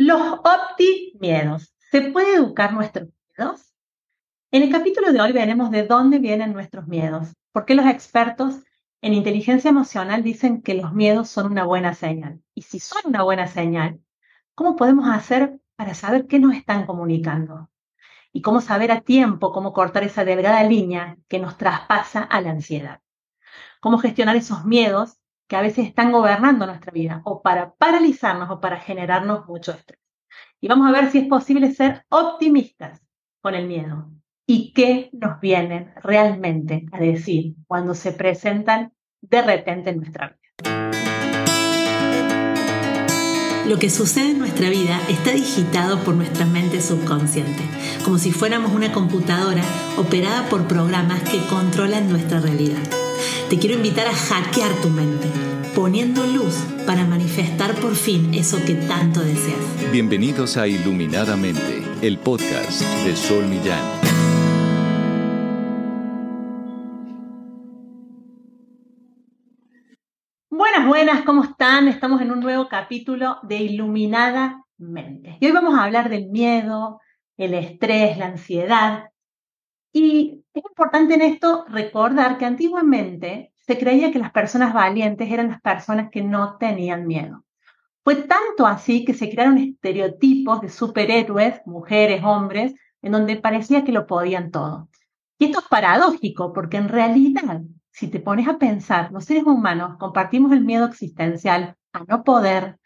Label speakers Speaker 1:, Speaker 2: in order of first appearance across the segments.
Speaker 1: Los optimiedos. ¿Se puede educar nuestros miedos? En el capítulo de hoy veremos de dónde vienen nuestros miedos, por qué los expertos en inteligencia emocional dicen que los miedos son una buena señal. Y si son una buena señal, ¿cómo podemos hacer para saber qué nos están comunicando? Y cómo saber a tiempo cómo cortar esa delgada línea que nos traspasa a la ansiedad. Cómo gestionar esos miedos que a veces están gobernando nuestra vida o para paralizarnos o para generarnos mucho estrés. Y vamos a ver si es posible ser optimistas con el miedo y qué nos vienen realmente a decir cuando se presentan de repente en nuestra vida.
Speaker 2: Lo que sucede en nuestra vida está digitado por nuestra mente subconsciente, como si fuéramos una computadora operada por programas que controlan nuestra realidad. Te quiero invitar a hackear tu mente, poniendo luz para manifestar por fin eso que tanto deseas.
Speaker 3: Bienvenidos a Iluminadamente, el podcast de Sol Millán.
Speaker 1: Buenas, buenas, ¿cómo están? Estamos en un nuevo capítulo de Iluminadamente. Y hoy vamos a hablar del miedo, el estrés, la ansiedad. Y es importante en esto recordar que antiguamente se creía que las personas valientes eran las personas que no tenían miedo. Fue tanto así que se crearon estereotipos de superhéroes, mujeres, hombres, en donde parecía que lo podían todo. Y esto es paradójico, porque en realidad, si te pones a pensar, los seres humanos compartimos el miedo existencial a no poder,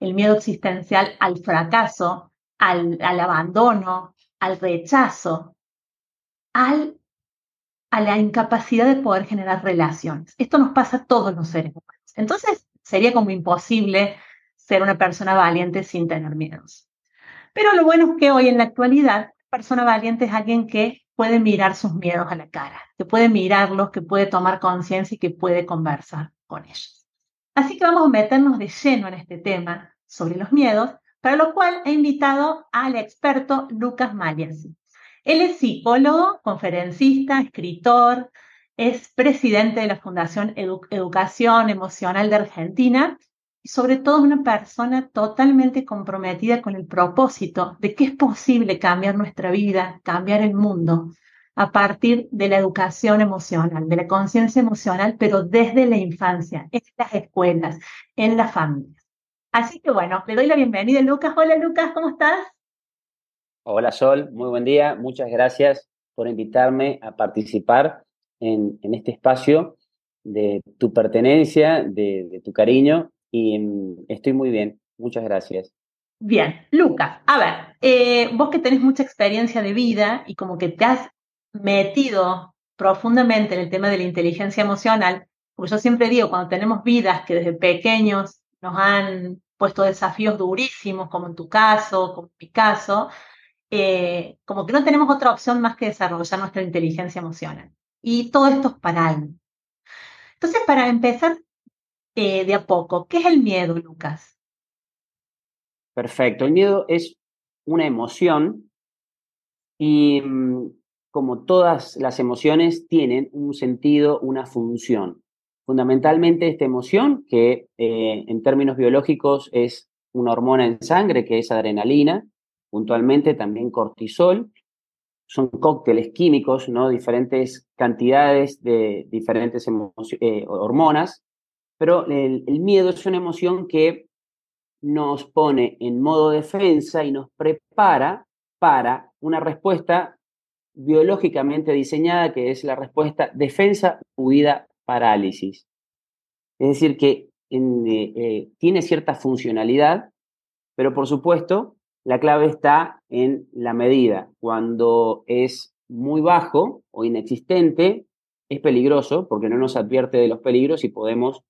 Speaker 1: el miedo existencial al fracaso, al, al abandono, al rechazo, al, a la incapacidad de poder generar relaciones. Esto nos pasa a todos los seres humanos. Entonces, sería como imposible ser una persona valiente sin tener miedos. Pero lo bueno es que hoy en la actualidad, persona valiente es alguien que puede mirar sus miedos a la cara, que puede mirarlos, que puede tomar conciencia y que puede conversar con ellos. Así que vamos a meternos de lleno en este tema sobre los miedos, para lo cual he invitado al experto Lucas Maliasi. Él es psicólogo, conferencista, escritor, es presidente de la Fundación Educación Emocional de Argentina y sobre todo una persona totalmente comprometida con el propósito de que es posible cambiar nuestra vida, cambiar el mundo a partir de la educación emocional, de la conciencia emocional, pero desde la infancia, en las escuelas, en las familias. Así que bueno, le doy la bienvenida Lucas. Hola Lucas, ¿cómo estás?
Speaker 4: Hola Sol, muy buen día. Muchas gracias por invitarme a participar en, este espacio de tu pertenencia, de, tu cariño y mm, estoy muy bien. Muchas gracias.
Speaker 1: Bien, Lucas, a ver, eh, vos que tenés mucha experiencia de vida y como que te has metido profundamente en el tema de la inteligencia emocional, como yo siempre digo, cuando tenemos vidas que desde pequeños nos han puesto desafíos durísimos, como en tu caso, como en mi caso, eh, como que no tenemos otra opción más que desarrollar nuestra inteligencia emocional. Y todo esto es para algo. Entonces, para empezar eh, de a poco, ¿qué es el miedo, Lucas?
Speaker 4: Perfecto. El miedo es una emoción y mm, como todas las emociones tienen un sentido, una función. Fundamentalmente esta emoción, que eh, en términos biológicos es una hormona en sangre, que es adrenalina, puntualmente también cortisol. Son cócteles químicos, ¿no? Diferentes cantidades de diferentes eh, hormonas, pero el, miedo es una emoción que nos pone en modo defensa y nos prepara para una respuesta biológicamente diseñada, que es la respuesta defensa, huida, parálisis. Es decir, que eh, eh, tiene cierta funcionalidad, pero por supuesto la clave está en la medida. Cuando es muy bajo o inexistente, es peligroso porque no nos advierte de los peligros y podemos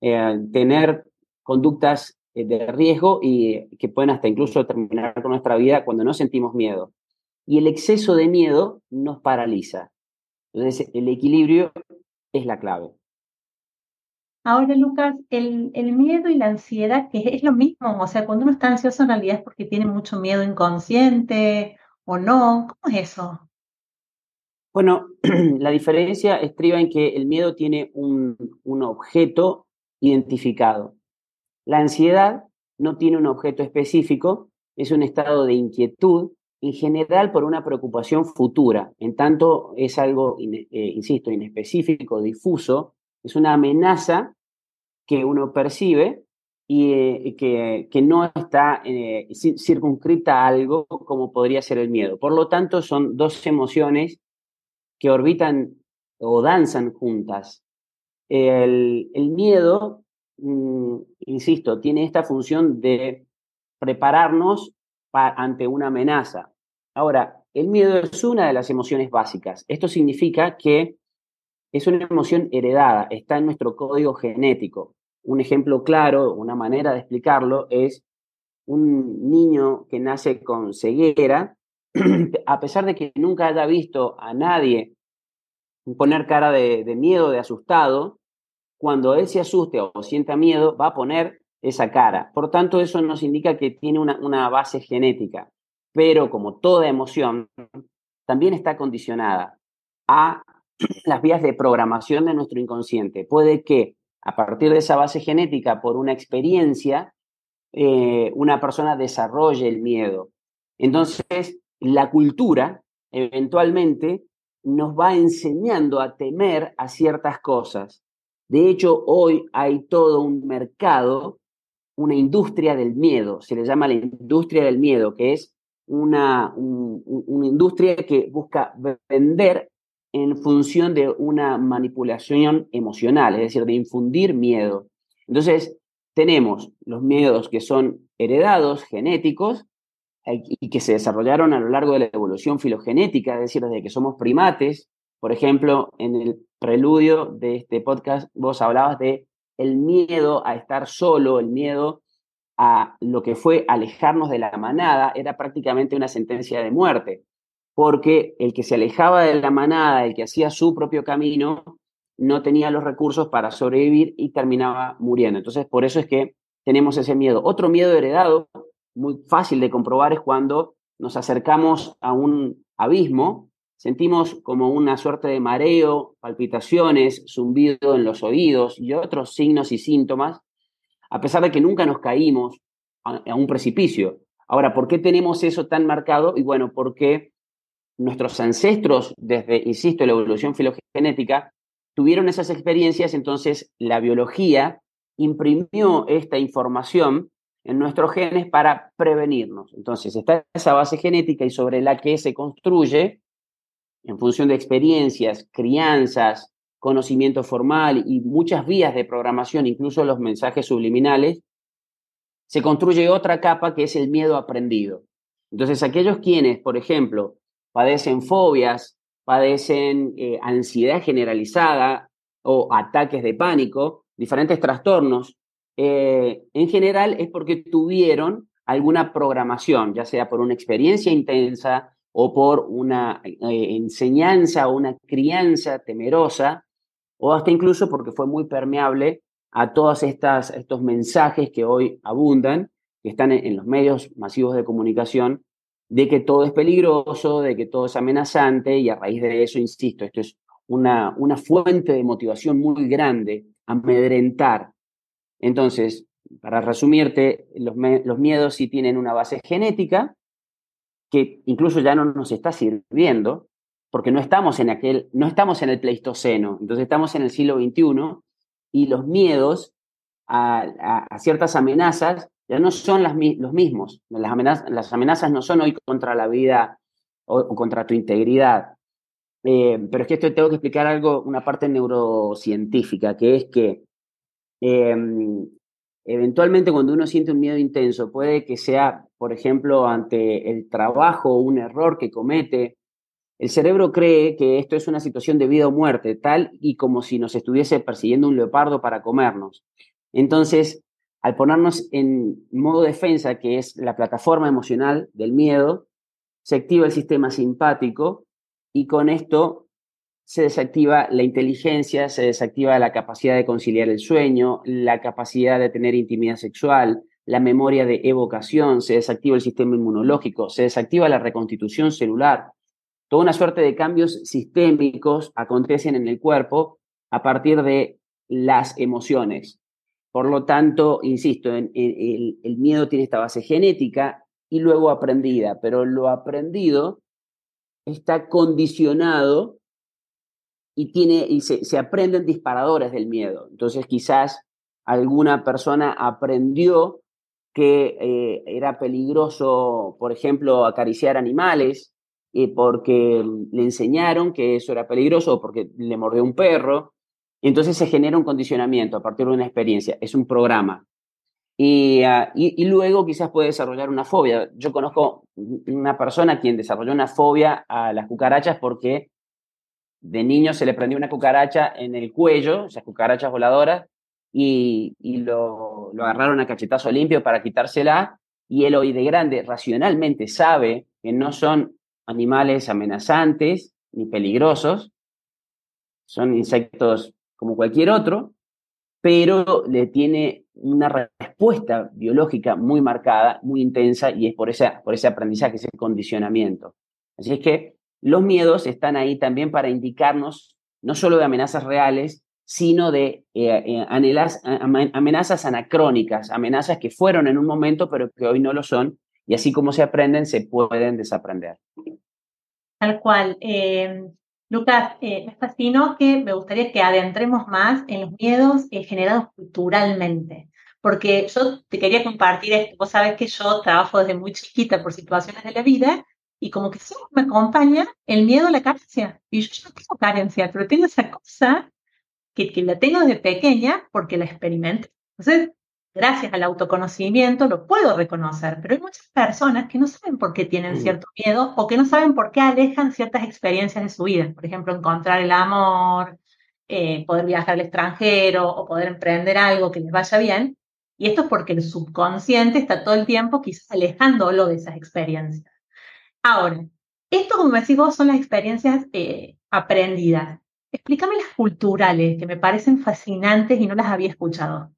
Speaker 4: eh, tener conductas eh, de riesgo y que pueden hasta incluso terminar con nuestra vida cuando no sentimos miedo. Y el exceso de miedo nos paraliza. Entonces, el equilibrio es la clave.
Speaker 1: Ahora, Lucas, el, miedo y la ansiedad, que es lo mismo, o sea, cuando uno está ansioso en realidad es porque tiene mucho miedo inconsciente o no, ¿cómo es eso?
Speaker 4: Bueno, la diferencia estriba en que el miedo tiene un, objeto identificado. La ansiedad no tiene un objeto específico, es un estado de inquietud, en general por una preocupación futura, en tanto es algo, eh, insisto, inespecífico, difuso, es una amenaza que uno percibe y eh, que, no está eh, circunscrita a algo como podría ser el miedo. Por lo tanto, son dos emociones que orbitan o danzan juntas. El, miedo, mm, insisto, tiene esta función de prepararnos ante una amenaza. Ahora, el miedo es una de las emociones básicas. Esto significa que es una emoción heredada, está en nuestro código genético. Un ejemplo claro, una manera de explicarlo es un niño que nace con ceguera, a pesar de que nunca haya visto a nadie poner cara de, miedo, de asustado, cuando él se asuste o sienta miedo, va a poner esa cara. Por tanto, eso nos indica que tiene una, una base genética. Pero como toda emoción, también está condicionada a las vías de programación de nuestro inconsciente. Puede que a partir de esa base genética, por una experiencia, eh, una persona desarrolle el miedo. Entonces, la cultura eventualmente nos va enseñando a temer a ciertas cosas. De hecho, hoy hay todo un mercado, una industria del miedo, se le llama la industria del miedo, que es una, una industria que busca vender en función de una manipulación emocional, es decir, de infundir miedo. Entonces, tenemos los miedos que son heredados, genéticos, eh, y que se desarrollaron a lo largo de la evolución filogenética, es decir, desde que somos primates. Por ejemplo, en el preludio de este podcast vos hablabas de el miedo a estar solo, el miedo a lo que fue alejarnos de la manada, era prácticamente una sentencia de muerte porque el que se alejaba de la manada, el que hacía su propio camino, no tenía los recursos para sobrevivir y terminaba muriendo. Entonces, por eso es que tenemos ese miedo. Otro miedo heredado, muy fácil de comprobar, es cuando nos acercamos a un abismo, sentimos como una suerte de mareo, palpitaciones, zumbido en los oídos y otros signos y síntomas, a pesar de que nunca nos caímos a, un precipicio. Ahora, ¿por qué tenemos eso tan marcado? Y bueno, porque nuestros ancestros, desde, insisto, la evolución filogenética, tuvieron esas experiencias, entonces la biología imprimió esta información en nuestros genes para prevenirnos. Entonces está esa base genética y sobre la que se construye, en función de experiencias, crianzas, conocimiento formal y muchas vías de programación, incluso los mensajes subliminales, se construye otra capa que es el miedo aprendido. Entonces aquellos quienes, por ejemplo, padecen fobias, padecen eh, ansiedad generalizada o ataques de pánico, diferentes trastornos, eh, en general es porque tuvieron alguna programación, ya sea por una experiencia intensa o por una eh, enseñanza o una crianza temerosa, o hasta incluso porque fue muy permeable a todos estos mensajes que hoy abundan, que están en los medios masivos de comunicación de que todo es peligroso, de que todo es amenazante y a raíz de eso, insisto, esto es una, una fuente de motivación muy grande, amedrentar. Entonces, para resumirte, los, los miedos sí tienen una base genética que incluso ya no nos está sirviendo, porque no estamos en aquel, no estamos en el Pleistoceno, entonces estamos en el siglo XXI y los miedos a ciertas amenazas ya no son los mismos. Las amenazas, las amenazas no son hoy contra la vida o, contra tu integridad. Eh, pero es que esto tengo que explicar algo, una parte neurocientífica, que es que em, eventualmente cuando uno siente un miedo intenso, puede que sea, por ejemplo, ante el trabajo o un error que comete, el cerebro cree que esto es una situación de vida o muerte, tal y como si nos estuviese persiguiendo un leopardo para comernos. Entonces, al ponernos en modo defensa, que es la plataforma emocional del miedo, se activa el sistema simpático y con esto se desactiva la inteligencia, se desactiva la capacidad de conciliar el sueño, la capacidad de tener intimidad sexual, la memoria de evocación, se desactiva el sistema inmunológico, se desactiva la reconstitución celular. Toda una suerte de cambios sistémicos acontecen en el cuerpo a partir de las emociones. Por lo tanto, insisto, el, miedo tiene esta base genética y luego aprendida, pero lo aprendido está condicionado y, tiene, y se, aprenden disparadores del miedo. Entonces, quizás alguna persona aprendió que eh, era peligroso, por ejemplo, acariciar animales, eh, porque le enseñaron que eso era peligroso o porque le mordió un perro, entonces se genera un condicionamiento a partir de una experiencia, es un programa. Ah, y, y, luego quizás puede desarrollar una fobia. Yo conozco una persona quien desarrolló una fobia a las cucarachas porque de niño se le prendió una cucaracha en el cuello, esas cucarachas voladoras, y, y lo, agarraron a cachetazo limpio para quitársela. Y él hoy de grande racionalmente sabe que no son animales amenazantes ni peligrosos, son insectos como cualquier otro, pero le tiene una respuesta biológica muy marcada, muy intensa, y es por, esa, por ese aprendizaje, ese condicionamiento. Así es que los miedos están ahí también para indicarnos no solo de amenazas reales, sino de eh, eh, amenazas anacrónicas, amenazas que fueron en un momento, pero que hoy no lo son, y así como se aprenden, se pueden desaprender.
Speaker 1: Tal cual. Eh, Lucas, eh, me fascinó que me gustaría que adentremos más en los miedos eh, generados culturalmente, porque yo te quería compartir esto. Vos sabés que yo trabajo desde muy chiquita por situaciones de la vida y como que siempre me acompaña el miedo a la carencia. Y yo, no tengo carencia, pero tengo esa cosa que, que la tengo desde pequeña porque la experimenté. Entonces, gracias al autoconocimiento lo puedo reconocer, pero hay muchas personas que no saben por qué tienen mm. cierto miedo o que no saben por qué alejan ciertas experiencias de su vida. Por ejemplo, encontrar el amor, eh, poder viajar al extranjero o poder emprender algo que les vaya bien. Y esto es porque el subconsciente está todo el tiempo quizás alejándolo de esas experiencias. Ahora, esto, como decís vos, son las experiencias eh, aprendidas. Explícame las culturales, que me parecen fascinantes y no las había escuchado.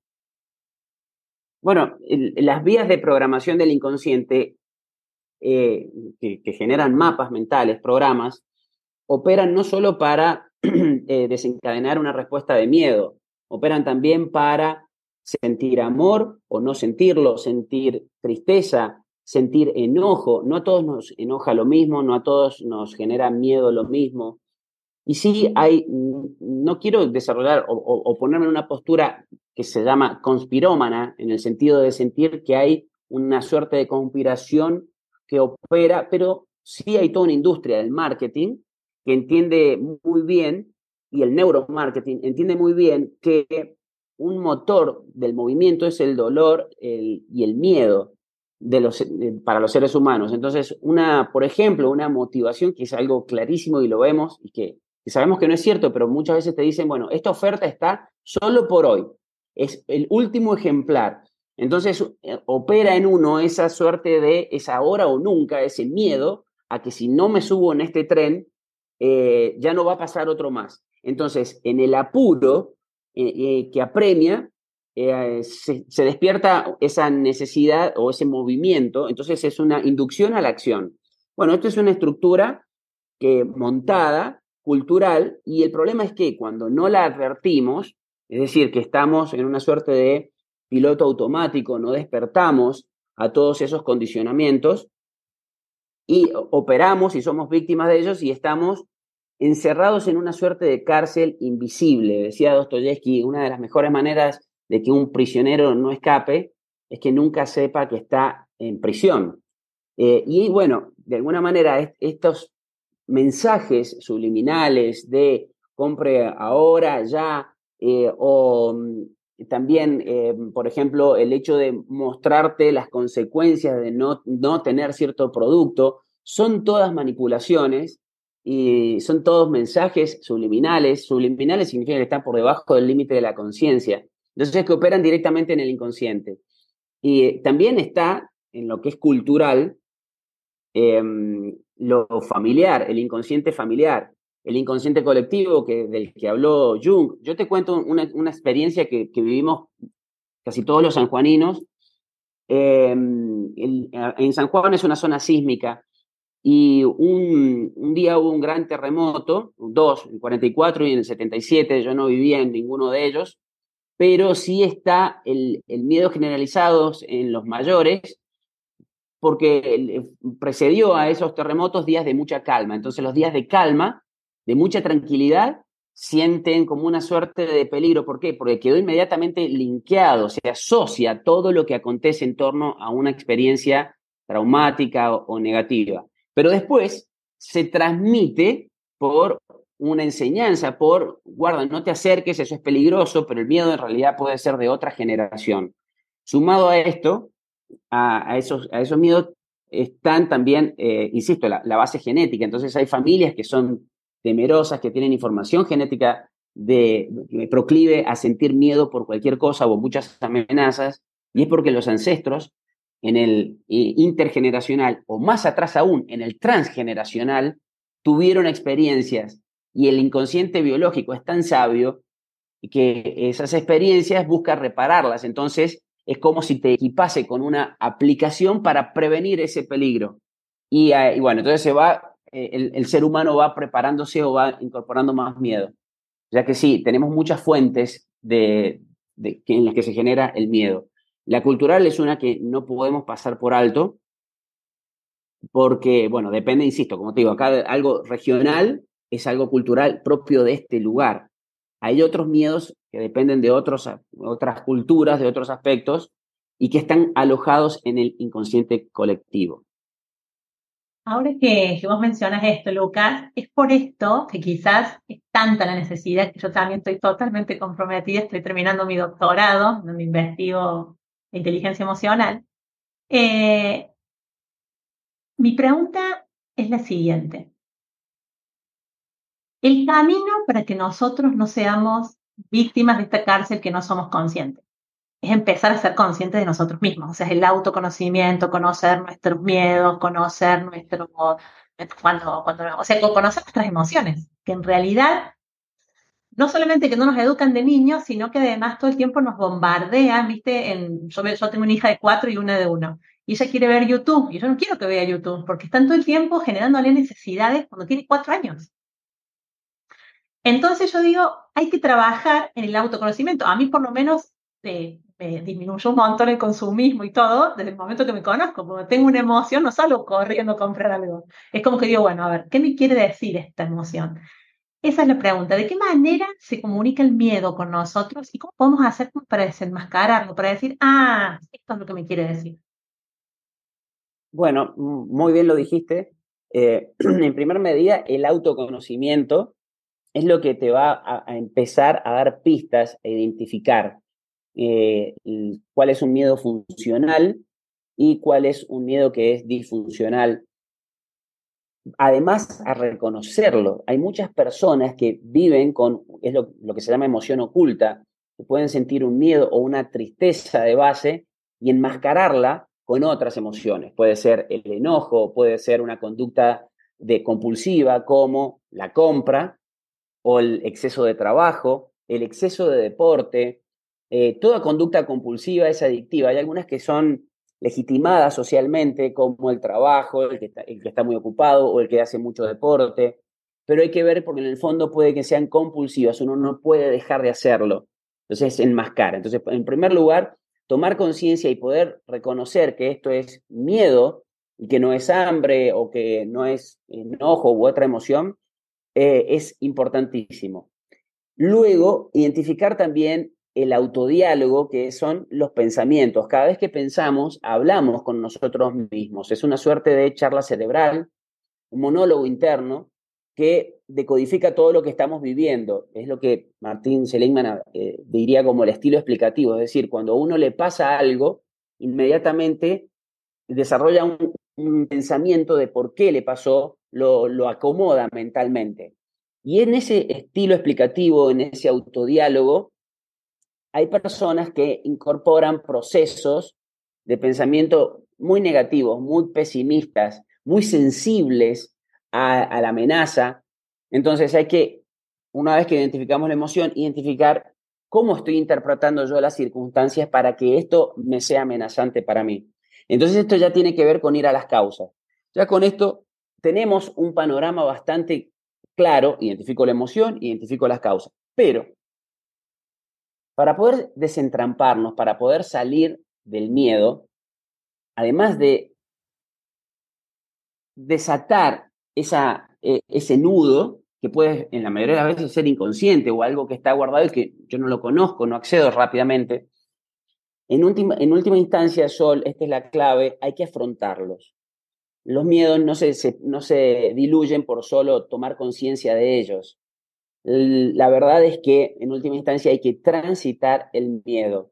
Speaker 4: Bueno, las vías de programación del inconsciente eh, que, generan mapas mentales, programas, operan no solo para eh, desencadenar una respuesta de miedo, operan también para sentir amor o no sentirlo, sentir tristeza, sentir enojo. No a todos nos enoja lo mismo, no a todos nos genera miedo lo mismo. Y sí hay, no quiero desarrollar o ponerme en una postura que se llama conspirómana, en el sentido de sentir que hay una suerte de conspiración que opera, pero sí hay toda una industria del marketing que entiende muy bien, y el neuromarketing entiende muy bien que un motor del movimiento es el dolor y el miedo de los, para los seres humanos. Entonces, una, por ejemplo, una motivación que es algo clarísimo y lo vemos y que, que sabemos que no es cierto, pero muchas veces te dicen, bueno, esta oferta está solo por hoy es el último ejemplar. Entonces eh, opera en uno esa suerte de es ahora o nunca, ese miedo a que si no me subo en este tren, eh, ya no va a pasar otro más. Entonces, en el apuro eh, que apremia, se, se, despierta esa necesidad o ese movimiento, entonces es una inducción a la acción. Bueno, esto es una estructura que montada, cultural, y el problema es que cuando no la advertimos, es decir, que estamos en una suerte de piloto automático, no despertamos a todos esos condicionamientos y operamos y somos víctimas de ellos y estamos encerrados en una suerte de cárcel invisible. Decía Dostoyevsky, una de las mejores maneras de que un prisionero no escape es que nunca sepa que está en prisión. Eh, y bueno, de alguna manera estos mensajes subliminales de compre ahora, ya, eh, o mm, también, eh, por ejemplo, el hecho de mostrarte las consecuencias de no, no tener cierto producto, son todas manipulaciones y son todos mensajes subliminales. Subliminales significa que están por debajo del límite de la conciencia. Entonces, que operan directamente en el inconsciente. Y también está en lo que es cultural, em, lo familiar, el inconsciente familiar el inconsciente colectivo que, del que habló Jung. Yo te cuento una, experiencia que, vivimos casi todos los sanjuaninos. Em, en San Juan es una zona sísmica y un, un, día hubo un gran terremoto, dos, en 44 y en el 77, yo no vivía en ninguno de ellos, pero sí está el, miedo generalizado en los mayores, porque precedió a esos terremotos días de mucha calma. Entonces los días de calma, de mucha tranquilidad, sienten como una suerte de peligro. ¿Por qué? Porque quedó inmediatamente linkeado, se asocia todo lo que acontece en torno a una experiencia traumática o, negativa. Pero después se transmite por una enseñanza, por, guarda, no te acerques, eso es peligroso, pero el miedo en realidad puede ser de otra generación. Sumado a esto, a, esos, a esos miedos están también, eh, insisto, la, la, base genética. Entonces hay familias que son temerosas, que tienen información genética de, proclive a sentir miedo por cualquier cosa o muchas amenazas, y es porque los ancestros en el eh, intergeneracional o más atrás aún en el transgeneracional tuvieron experiencias y el inconsciente biológico es tan sabio que esas experiencias busca repararlas. Entonces es como si te equipase con una aplicación para prevenir ese peligro. Y, eh, bueno, entonces se va eh, el, ser humano va preparándose o va incorporando más miedo. Ya que sí, tenemos muchas fuentes de, en las que se genera el miedo. La cultural es una que no podemos pasar por alto, porque, bueno, depende, insisto, como te digo, acá algo regional es algo cultural propio de este lugar. Hay otros miedos que dependen de otros, otras culturas, de otros aspectos, y que están alojados en el inconsciente colectivo.
Speaker 1: Ahora que, vos mencionas esto, Lucas, es por esto que quizás es tanta la necesidad que yo también estoy totalmente comprometida, estoy terminando mi doctorado, donde investigo inteligencia emocional. Eh, mi pregunta es la siguiente. El camino para que nosotros no seamos víctimas de esta cárcel que no somos conscientes es empezar a ser conscientes de nosotros mismos, o sea, es el autoconocimiento, conocer nuestros miedos, conocer nuestro, cuando, cuando, o sea, conocer nuestras emociones, que en realidad no solamente que no nos educan de niños, sino que además todo el tiempo nos bombardean, viste, yo tengo una hija de cuatro y una de uno, y ella quiere ver YouTube, y yo no quiero que vea YouTube, porque están todo el tiempo generándole necesidades cuando tiene cuatro años. Entonces yo digo, hay que trabajar en el autoconocimiento. A mí por lo menos eh, me disminuyó un montón el consumismo y todo desde el momento que me conozco, porque tengo una emoción, no salgo corriendo a comprar algo. Es como que digo, bueno, a ver, ¿qué me quiere decir esta emoción? Esa es la pregunta, ¿de qué manera se comunica el miedo con nosotros y cómo podemos hacer para desenmascararlo, para decir, ah, esto es lo que me quiere decir?
Speaker 4: Bueno, muy bien lo dijiste. Eh, en primer medida, el autoconocimiento es lo que te va a empezar a dar pistas e identificar eh, cuál es un miedo funcional y cuál es un miedo que es disfuncional. Además, a reconocerlo. Hay muchas personas que viven con, es lo, lo que se llama emoción oculta, que pueden sentir un miedo o una tristeza de base y enmascararla con otras emociones. Puede ser el enojo, puede ser una conducta de compulsiva como la compra o el exceso de trabajo, el exceso de deporte, eh, toda conducta compulsiva es adictiva. Hay algunas que son legitimadas socialmente, como el trabajo, el que, está, muy ocupado o el que hace mucho deporte, pero hay que ver porque en el fondo puede que sean compulsivas, uno no puede dejar de hacerlo. Entonces, enmascar. Entonces, en primer lugar, tomar conciencia y poder reconocer que esto es miedo y que no es hambre o que no es enojo u otra emoción, eh, es importantísimo. Luego, identificar también el autodiálogo, que son los pensamientos. Cada vez que pensamos, hablamos con nosotros mismos. Es una suerte de charla cerebral, un monólogo interno que decodifica todo lo que estamos viviendo. Es lo que Martín Seligman eh, diría como el estilo explicativo. Es decir, cuando a uno le pasa algo, inmediatamente desarrolla un, pensamiento de por qué le pasó, lo, lo acomoda mentalmente. Y en ese estilo explicativo, en ese autodiálogo, hay personas que incorporan procesos de pensamiento muy negativos, muy pesimistas, muy sensibles a, la amenaza. Entonces hay que, una vez que identificamos la emoción, identificar cómo estoy interpretando yo las circunstancias para que esto me sea amenazante para mí. Entonces esto ya tiene que ver con ir a las causas. Ya con esto tenemos un panorama bastante claro, identifico la emoción, identifico las causas. Pero Para poder desentramparnos, para poder salir del miedo, además de desatar esa, e, ese nudo que puede en la mayoría de las veces ser inconsciente o algo que está guardado y que yo no lo conozco, no accedo rápidamente. En última, instancia, Sol, esta es la clave, hay que afrontarlos. Los miedos no se diluyen por solo tomar conciencia de ellos. La verdad es que en última instancia hay que transitar el miedo,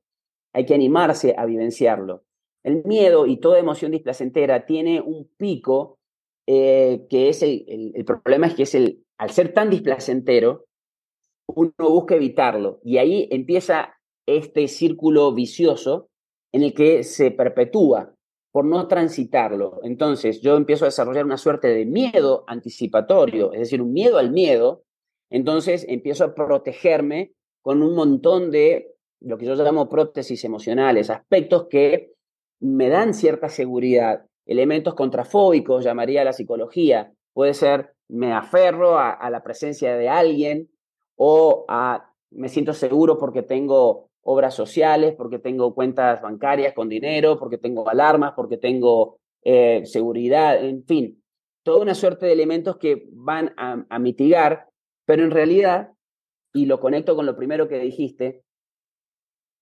Speaker 4: hay que animarse a vivenciarlo. El miedo y toda emoción displacentera tiene un pico eh, que es el, el, problema es que es el, al ser tan displacentero, uno busca evitarlo y ahí empieza este círculo vicioso en el que se perpetúa por no transitarlo. Entonces yo empiezo a desarrollar una suerte de miedo anticipatorio, es decir, un miedo al miedo, entonces empiezo a protegerme con un montón de lo que yo llamo prótesis emocionales, aspectos que me dan cierta seguridad, elementos contrafóbicos, llamaría la psicología. Puede ser me aferro a, la presencia de alguien o me siento seguro porque tengo obras sociales, porque tengo cuentas bancarias con dinero, porque tengo alarmas, porque tengo eh, seguridad, en fin, toda una suerte de elementos que van a mitigar, pero en realidad, y lo conecto con lo primero que dijiste,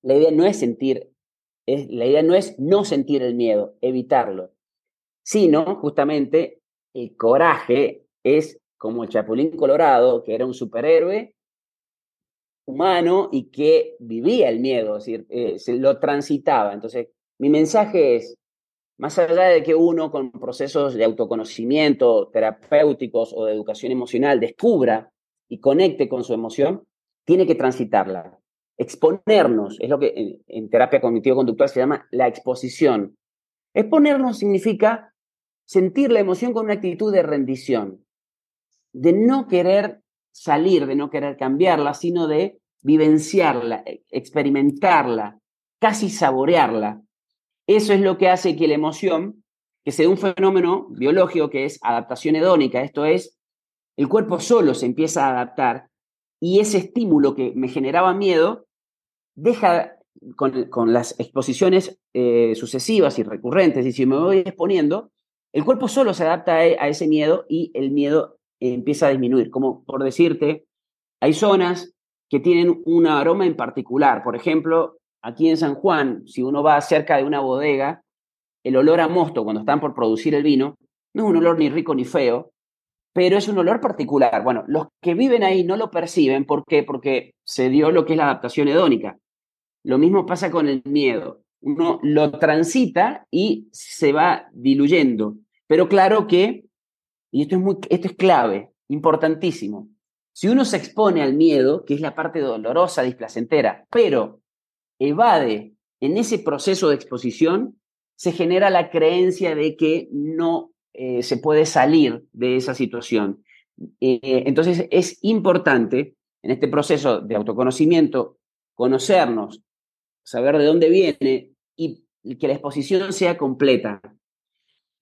Speaker 4: la idea no es sentir, la idea no es no sentir el miedo, evitarlo sino justamente el coraje es como el Chapulín Colorado, que era un superhéroe humano y que vivía el miedo, es decir, eh, lo transitaba. Entonces, mi mensaje es, más allá de que uno con procesos de autoconocimiento terapéuticos o de educación emocional descubra y conecte con su emoción, tiene que transitarla. Exponernos, es lo que en, terapia cognitivo-conductual se llama la exposición. Exponernos significa sentir la emoción con una actitud de rendición, de no querer salir, de no querer cambiarla, sino de vivenciarla, e, experimentarla, casi saborearla. Eso es lo que hace que la emoción, que sea un fenómeno biológico que es adaptación hedónica, esto es, el cuerpo solo se empieza a adaptar y ese estímulo que me generaba miedo deja con, las exposiciones eh, sucesivas y recurrentes, y si me voy exponiendo, el cuerpo solo se adapta e, a, ese miedo y el miedo empieza a disminuir. Como por decirte, hay zonas que tienen un aroma en particular. Por ejemplo, aquí en San Juan, si uno va cerca de una bodega, el olor a mosto cuando están por producir el vino no es un olor ni rico ni feo, pero es un olor particular. Bueno, los que viven ahí no lo perciben. ¿Por qué? Porque se dio lo que es la adaptación hedónica. Lo mismo pasa con el miedo uno lo transita y se va diluyendo. Pero claro que, y esto es, muy, esto es clave, importantísimo, si uno se expone al miedo, que es la parte dolorosa, displacentera, pero evade en ese proceso de exposición, se genera la creencia de que no eh, se puede salir de esa situación. Eh, entonces es importante en este proceso de autoconocimiento conocernos, saber de dónde viene, y que la exposición sea completa.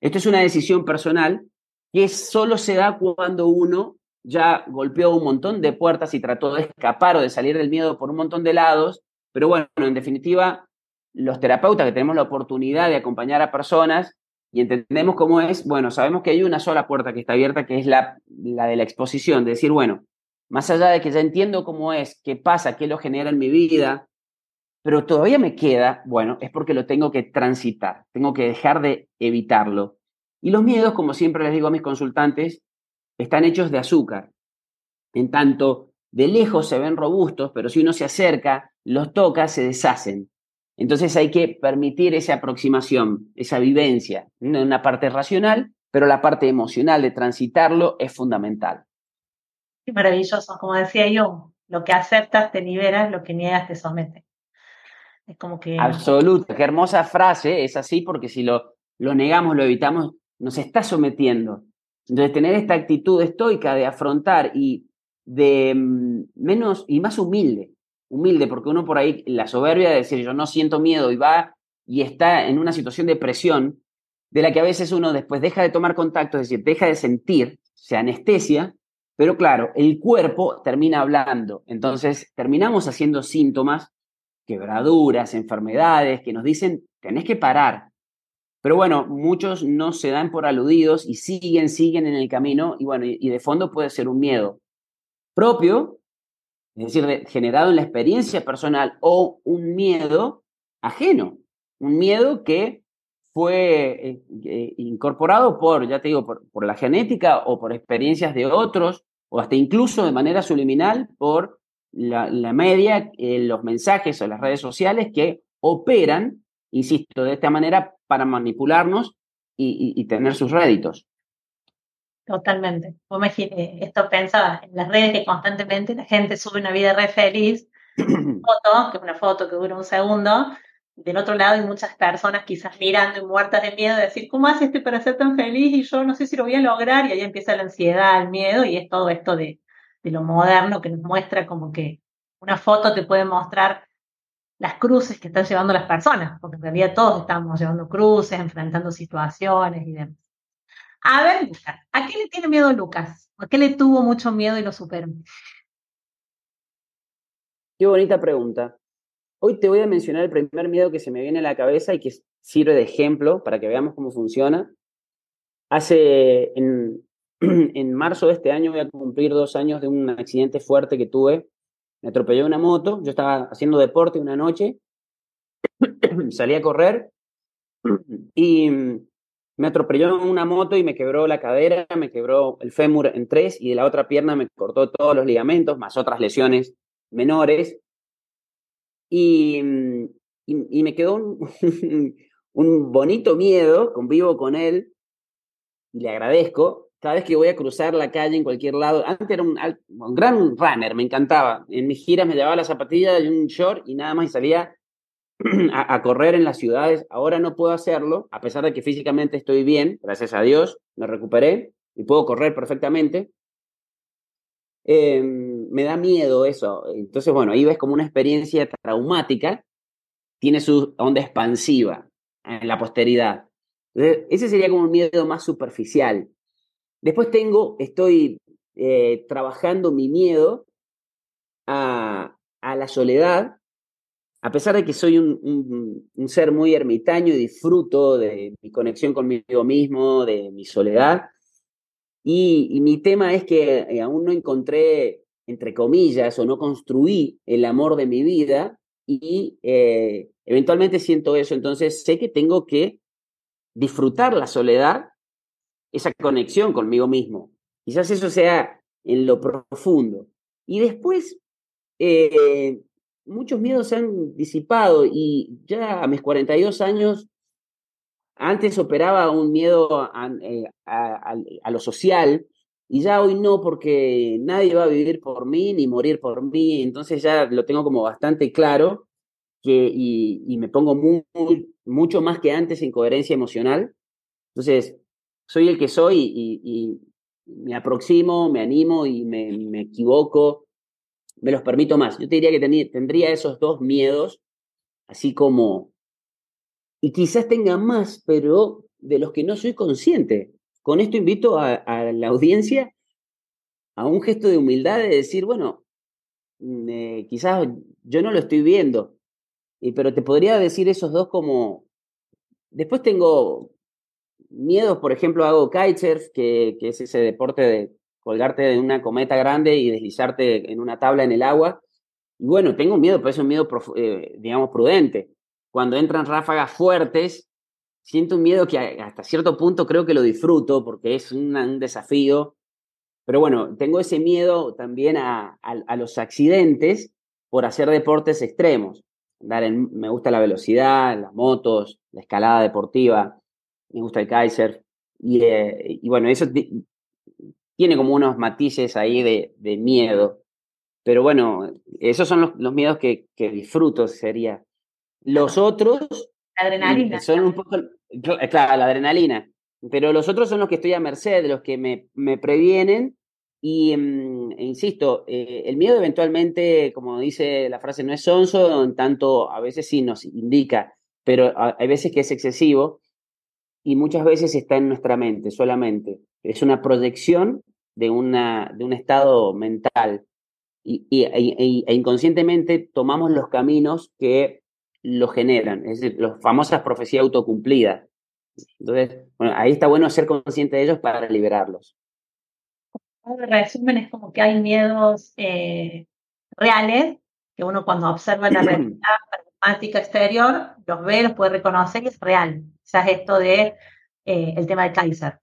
Speaker 4: Esto es una decisión personal que solo se da cuando uno ya golpeó un montón de puertas y trató de escapar o de salir del miedo por un montón de lados, pero bueno, en definitiva, los terapeutas que tenemos la oportunidad de acompañar a personas y entendemos cómo es, bueno, sabemos que hay una sola puerta que está abierta, que es la, la de la exposición, de decir, bueno, más allá de que ya entiendo cómo es, qué pasa, qué lo genera en mi vida, pero todavía me queda, bueno, es porque lo tengo que transitar, tengo que dejar de evitarlo. Y los miedos, como siempre les digo a mis consultantes, están hechos de azúcar. En tanto, de lejos se ven robustos, pero si uno se acerca, los toca, se deshacen. Entonces hay que permitir esa aproximación, esa vivencia, una parte racional, pero la parte emocional de transitarlo es fundamental.
Speaker 1: Qué maravilloso, como decía yo, lo que aceptas te liberas, lo que niegas te somete. Es como que...
Speaker 4: Absoluto, qué hermosa frase, es así porque si lo, lo negamos, lo evitamos, nos está sometiendo. Entonces, tener esta actitud estoica de afrontar y de mm, menos y más humilde, humilde, porque uno por ahí, la soberbia de decir yo no siento miedo y va y está en una situación de presión, de la que a veces uno después deja de tomar contacto, es decir, deja de sentir, se anestesia, pero claro, el cuerpo termina hablando. Entonces, terminamos haciendo síntomas quebraduras, enfermedades, que nos dicen, tenés que parar. Pero bueno, muchos no se dan por aludidos y siguen, siguen en el camino y bueno, y de fondo puede ser un miedo propio, es decir, generado en la experiencia personal o un miedo ajeno, un miedo que fue eh, incorporado por, ya te digo, por, la genética o por experiencias de otros, o hasta incluso de manera subliminal por la, media, eh, los mensajes o las redes sociales que operan, insisto, de esta manera para manipularnos y, tener sus réditos.
Speaker 1: Totalmente. esto pensaba en las redes que constantemente la gente sube una vida re feliz, foto, que es una foto que dura un segundo, del otro lado hay muchas personas quizás mirando y muertas de miedo de decir, ¿cómo hace este para ser tan feliz? Y yo no sé si lo voy a lograr. Y ahí empieza la ansiedad, el miedo y es todo esto de, de lo moderno que nos muestra como que una foto te puede mostrar las cruces que están llevando las personas, porque en realidad todos estamos llevando cruces, enfrentando situaciones y demás. A ver, Lucas, ¿a qué le tiene miedo Lucas? ¿A qué le tuvo mucho miedo y lo superó?
Speaker 4: Qué bonita pregunta. Hoy te voy a mencionar el primer miedo que se me viene a la cabeza y que sirve de ejemplo para que veamos cómo funciona. Hace, en, en marzo de este año voy a cumplir dos años de un accidente fuerte que tuve. Me atropelló una moto, yo estaba haciendo deporte una noche, salí a correr y me atropelló una moto y me quebró la cadera, me quebró el fémur en tres y de la otra pierna me cortó todos los ligamentos, más otras lesiones menores. Mm, y, y, me quedó un, un, bonito miedo, convivo con él y le agradezco. Cada vez que voy a cruzar la calle en cualquier lado, antes era un, un gran runner, me encantaba. En mis giras me llevaba la zapatilla y un short y nada más y salía a, correr en las ciudades. Ahora no puedo hacerlo, a pesar de que físicamente estoy bien, gracias a Dios, me recuperé y puedo correr perfectamente. Eh, me da miedo eso. Entonces, bueno, ahí ves como una experiencia traumática, tiene su onda expansiva en la posteridad. ese sería como un miedo más superficial. Después tengo, estoy eh, trabajando mi miedo a, a, la soledad, a pesar de que soy un, un, ser muy ermitaño y disfruto de mi conexión conmigo mismo, de mi soledad. Y, y mi tema es que eh, aún no encontré entre comillas, o no construí el amor de mi vida y eh, eventualmente siento eso, entonces sé que tengo que disfrutar la soledad, esa conexión conmigo mismo. Quizás eso sea en lo profundo. Y después, eh, muchos miedos se han disipado y ya a mis 42 años, antes operaba un miedo a, eh, a lo social, y ya hoy no, porque nadie va a vivir por mí ni morir por mí, entonces ya lo tengo como bastante claro que, y, me pongo mucho más que antes en coherencia emocional. Entonces, soy el que soy y, me aproximo, me animo y me, me, equivoco, me los permito más. Yo te diría que tendría esos dos miedos, así como, y quizás tenga más, pero de los que no soy consciente. Con esto invito a, la audiencia a un gesto de humildad de decir, bueno, mm, eh, quizás yo no lo estoy viendo, pero te podría decir esos dos como... Después tengo miedos, por ejemplo, hago kitesurf, que, que es ese deporte de colgarte de una cometa grande y deslizarte en una tabla en el agua. Y bueno, tengo miedo, pero es un miedo, eh, digamos, prudente. Cuando entran ráfagas fuertes, siento un miedo que hasta cierto punto creo que lo disfruto porque es un desafío. Pero bueno, tengo ese miedo también a, los accidentes por hacer deportes extremos. me gusta la velocidad, las motos, la escalada deportiva, me gusta el Kaiser. Y, eh, bueno, eso tiene como unos matices ahí de, miedo. Pero bueno, esos son los, miedos que, que disfruto, sería. Los otros
Speaker 1: adrenalina.
Speaker 4: Son un poco, claro, la adrenalina. Pero los otros son los que estoy a merced, los que me, me previenen. Y mm, e insisto, eh, el miedo eventualmente, como dice la frase, no es sonso, en tanto a veces sí nos indica, pero hay veces que es excesivo y muchas veces está en nuestra mente solamente. Es una proyección de, una, de un estado mental. y, e, e, inconscientemente tomamos los caminos que lo generan, es decir, las famosas profecías autocumplidas. Entonces, bueno, ahí está bueno ser consciente de ellos para liberarlos.
Speaker 1: En resumen, es como que hay miedos eh, reales que uno cuando observa la realidad pragmática exterior los ve, los puede reconocer y es real. O sea, es esto de eh, el tema de Kaiser.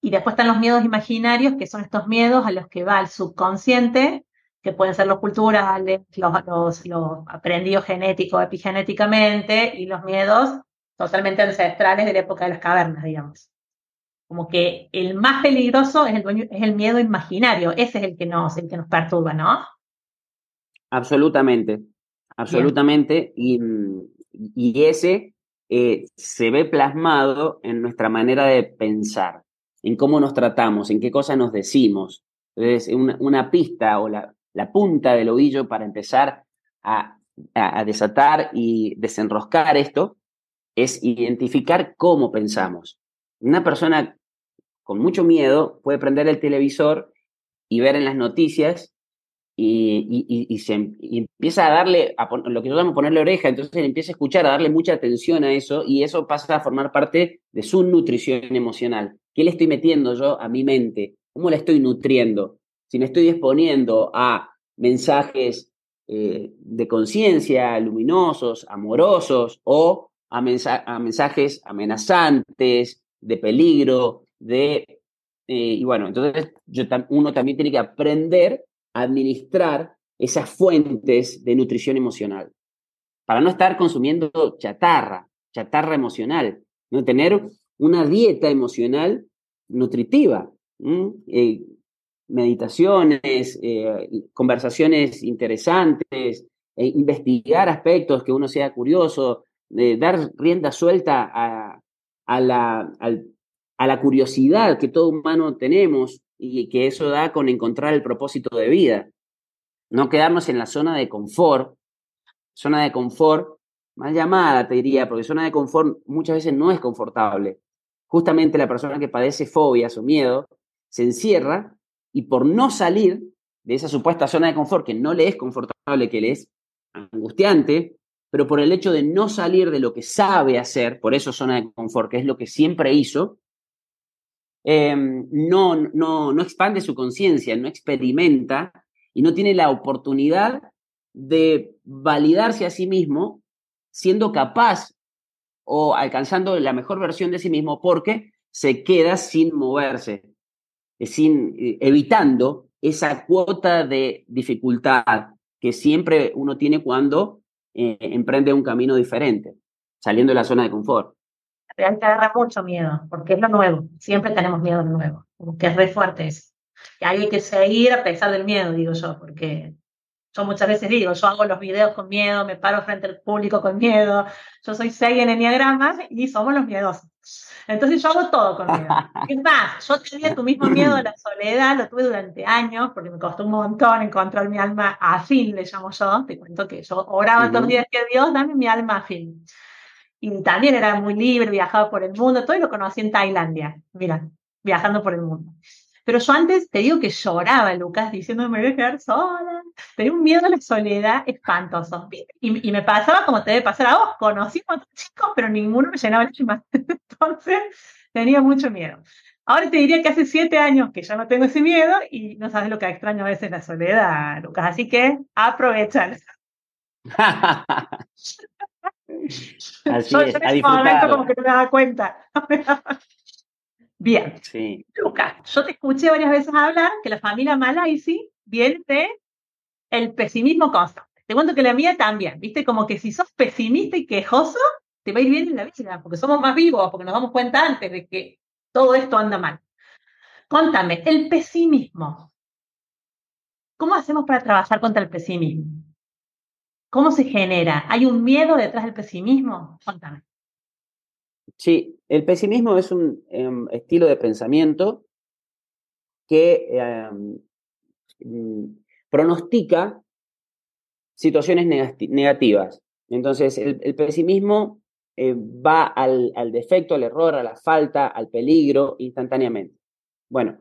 Speaker 1: Y después están los miedos imaginarios, que son estos miedos a los que va el subconsciente, que pueden ser los culturales, los, los, aprendidos genéticos, epigenéticamente, y los miedos totalmente ancestrales de la época de las cavernas, digamos. Como que el más peligroso es el, es el miedo imaginario, ese es el que nos, el que nos perturba, ¿no?
Speaker 4: Absolutamente, absolutamente. Y, y, ese eh, se ve plasmado en nuestra manera de pensar en cómo nos tratamos, en qué cosas nos decimos. Entonces, una, pista o la, punta del ovillo para empezar a, desatar y desenroscar esto es identificar cómo pensamos. Una persona con mucho miedo puede prender el televisor y ver en las noticias y, se, empieza a darle, a lo que llamo ponerle oreja, entonces empieza a escuchar, a darle mucha atención a eso y eso pasa a formar parte de su nutrición emocional. ¿Qué le estoy metiendo yo a mi mente? ¿Cómo la estoy nutriendo? Si me estoy exponiendo a mensajes eh, de conciencia, luminosos, amorosos, o a, mensajes amenazantes, de peligro, de... Eh, y bueno, entonces yo, uno también tiene que aprender administrar esas fuentes de nutrición emocional, para no estar consumiendo chatarra, chatarra emocional, no tener una dieta emocional nutritiva. Eh, meditaciones, eh, conversaciones interesantes, eh, investigar aspectos que uno sea curioso, dar rienda suelta a, la, a la curiosidad que todo humano tenemos y que eso da con encontrar el propósito de vida. No quedarnos en la zona de confort, zona de confort mal llamada, te diría, porque zona de confort muchas veces no es confortable justamente la persona que padece fobias o miedo se encierra y por no salir de esa supuesta zona de confort que no le es confortable, que le es angustiante, pero por el hecho de no salir de lo que sabe hacer, por eso zona de confort, que es lo que siempre hizo, em, no, no, no expande su conciencia, no experimenta y no tiene la oportunidad de validarse a sí mismo siendo capaz o alcanzando la mejor versión de sí mismo porque se queda sin moverse, eh, sin, eh, evitando esa cuota de dificultad que siempre uno tiene cuando eh, emprende un camino diferente, saliendo de la zona de confort.
Speaker 1: Realmente agarra mucho miedo, porque es lo nuevo. Siempre tenemos miedo de nuevo, como que es re fuerte eso. Y hay que seguir a pesar del miedo, digo yo, porque yo muchas veces digo, yo hago los videos con miedo, me paro frente al público con miedo, yo soy 6 en Enneagramas y somos los miedosos. Entonces yo hago todo con miedo. Es más, yo tenía tu mismo miedo a la soledad, lo tuve durante años, porque me costó un montón encontrar mi alma afín, le llamo yo. Te cuento que yo oraba todos los días que Dios, dame mi alma afín. Y también era muy libre, viajaba por el mundo, todo y lo conocí en Tailandia, mira, viajando por el mundo. Pero yo antes te digo que lloraba, Lucas, diciendo me voy a quedar sola. Tenía un miedo a la soledad espantoso. Y, y me pasaba como te debe pasar a vos. Conocí a otros chicos, pero ninguno me llenaba el alma. Entonces tenía mucho miedo. Ahora te diría que hace siete años que ya no tengo ese miedo y no sabes lo que extraño a veces la soledad, Lucas. Así que aprovechan. Así yo, es, en ese momento como que no me daba cuenta. Bien. Sí. Lucas, yo te escuché varias veces hablar que la familia Malaisi viene de el pesimismo constante. Te cuento que la mía también, ¿viste? Como que si sos pesimista y quejoso, te va a ir bien en la vida, porque somos más vivos, porque nos damos cuenta antes de que todo esto anda mal. Contame, el pesimismo. ¿Cómo hacemos para trabajar contra el pesimismo? ¿Cómo se genera? ¿Hay un miedo detrás del pesimismo? Contame.
Speaker 4: Sí, el pesimismo es un em, estilo de pensamiento que em, mm, pronostica situaciones negativas. Entonces, el, pesimismo eh, va al, defecto, al error, a la falta, al peligro instantáneamente. Bueno,